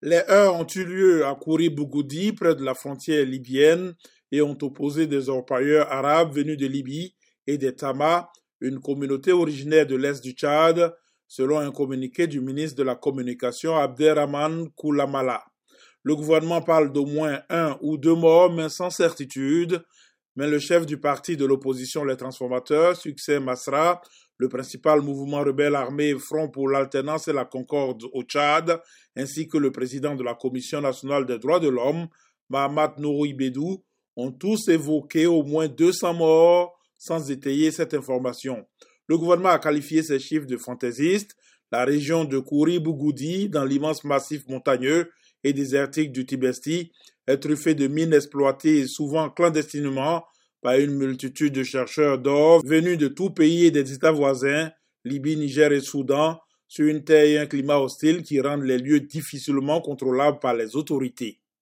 Les heurts ont eu lieu à Kouri Bougoudi, près de la frontière libyenne, et ont opposé des orpailleurs arabes venus de Libye et des Tama, une communauté originaire de l'Est du Tchad, selon un communiqué du ministre de la Communication Abderrahman Koulamala. Le gouvernement parle d'au moins un ou deux morts, mais sans certitude. Mais le chef du parti de l'opposition Les Transformateurs, Succès Masra, le principal mouvement rebelle armé Front pour l'alternance et la concorde au Tchad, ainsi que le président de la Commission nationale des droits de l'homme, Mahamat Nouroui Bedou, ont tous évoqué au moins 200 morts sans étayer cette information. Le gouvernement a qualifié ces chiffres de fantaisistes. La région de Kouri-Bougoudi, dans l'immense massif montagneux et désertique du Tibesti, est truffée de mines exploitées souvent clandestinement par une multitude de chercheurs d'or venus de tout pays et des États voisins, Libye, Niger et Soudan, sur une terre et un climat hostile qui rendent les lieux difficilement contrôlables par les autorités.